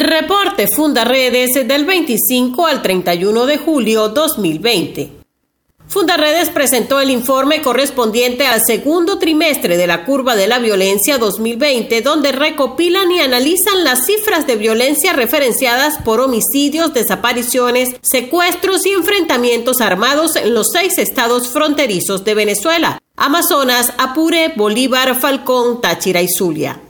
Reporte Fundaredes del 25 al 31 de julio 2020. Fundaredes presentó el informe correspondiente al segundo trimestre de la curva de la violencia 2020, donde recopilan y analizan las cifras de violencia referenciadas por homicidios, desapariciones, secuestros y enfrentamientos armados en los seis estados fronterizos de Venezuela, Amazonas, Apure, Bolívar, Falcón, Táchira y Zulia.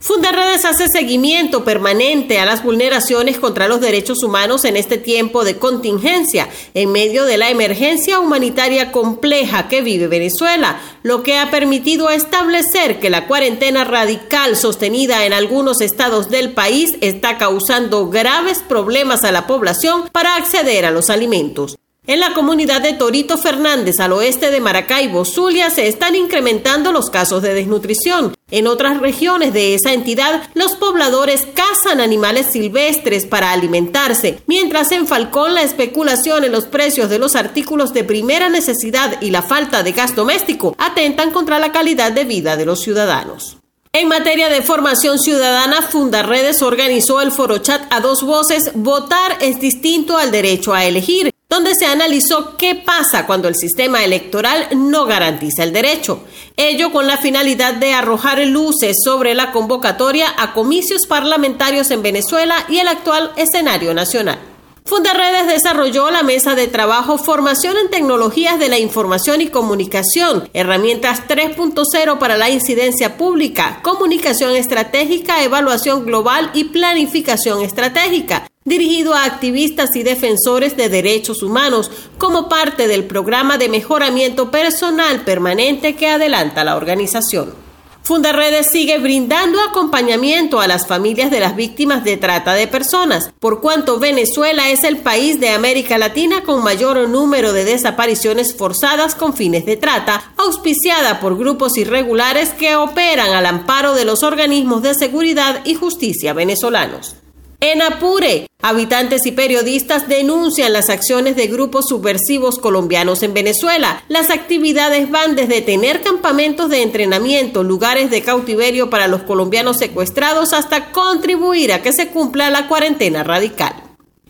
Fundarredes hace seguimiento permanente a las vulneraciones contra los derechos humanos en este tiempo de contingencia, en medio de la emergencia humanitaria compleja que vive Venezuela, lo que ha permitido establecer que la cuarentena radical sostenida en algunos estados del país está causando graves problemas a la población para acceder a los alimentos. En la comunidad de Torito Fernández, al oeste de Maracaibo, Zulia, se están incrementando los casos de desnutrición. En otras regiones de esa entidad, los pobladores cazan animales silvestres para alimentarse, mientras en Falcón la especulación en los precios de los artículos de primera necesidad y la falta de gas doméstico atentan contra la calidad de vida de los ciudadanos. En materia de formación ciudadana, Fundarredes organizó el foro chat a dos voces Votar es distinto al derecho a elegir donde se analizó qué pasa cuando el sistema electoral no garantiza el derecho. Ello con la finalidad de arrojar luces sobre la convocatoria a comicios parlamentarios en Venezuela y el actual escenario nacional. Fundaredes desarrolló la mesa de trabajo Formación en Tecnologías de la Información y Comunicación, herramientas 3.0 para la incidencia pública, comunicación estratégica, evaluación global y planificación estratégica, dirigido a activistas y defensores de derechos humanos como parte del programa de mejoramiento personal permanente que adelanta la organización. Fundaredes sigue brindando acompañamiento a las familias de las víctimas de trata de personas, por cuanto Venezuela es el país de América Latina con mayor número de desapariciones forzadas con fines de trata, auspiciada por grupos irregulares que operan al amparo de los organismos de seguridad y justicia venezolanos. En Apure, habitantes y periodistas denuncian las acciones de grupos subversivos colombianos en Venezuela. Las actividades van desde tener campamentos de entrenamiento, lugares de cautiverio para los colombianos secuestrados, hasta contribuir a que se cumpla la cuarentena radical.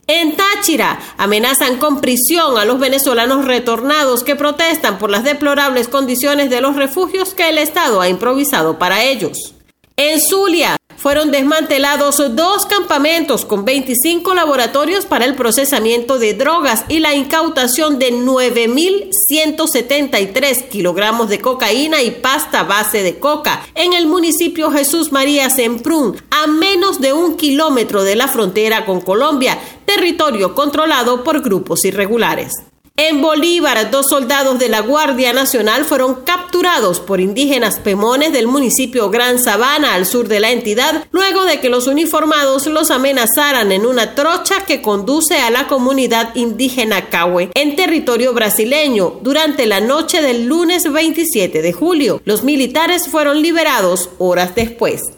En Táchira amenazan con prisión a los venezolanos retornados que protestan por las deplorables condiciones de los refugios que el Estado ha improvisado para ellos. En Zulia fueron desmantelados dos campamentos con 25 laboratorios para el procesamiento de drogas y la incautación de 9.173 kilogramos de cocaína y pasta base de coca en el municipio Jesús María Semprún, a menos de un kilómetro de la frontera con Colombia, territorio controlado por grupos irregulares. En Bolívar, dos soldados de la Guardia Nacional fueron capturados por indígenas pemones del municipio Gran Sabana, al sur de la entidad, luego de que los uniformados los amenazaran en una trocha que conduce a la comunidad indígena Cahue, en territorio brasileño, durante la noche del lunes 27 de julio. Los militares fueron liberados horas después.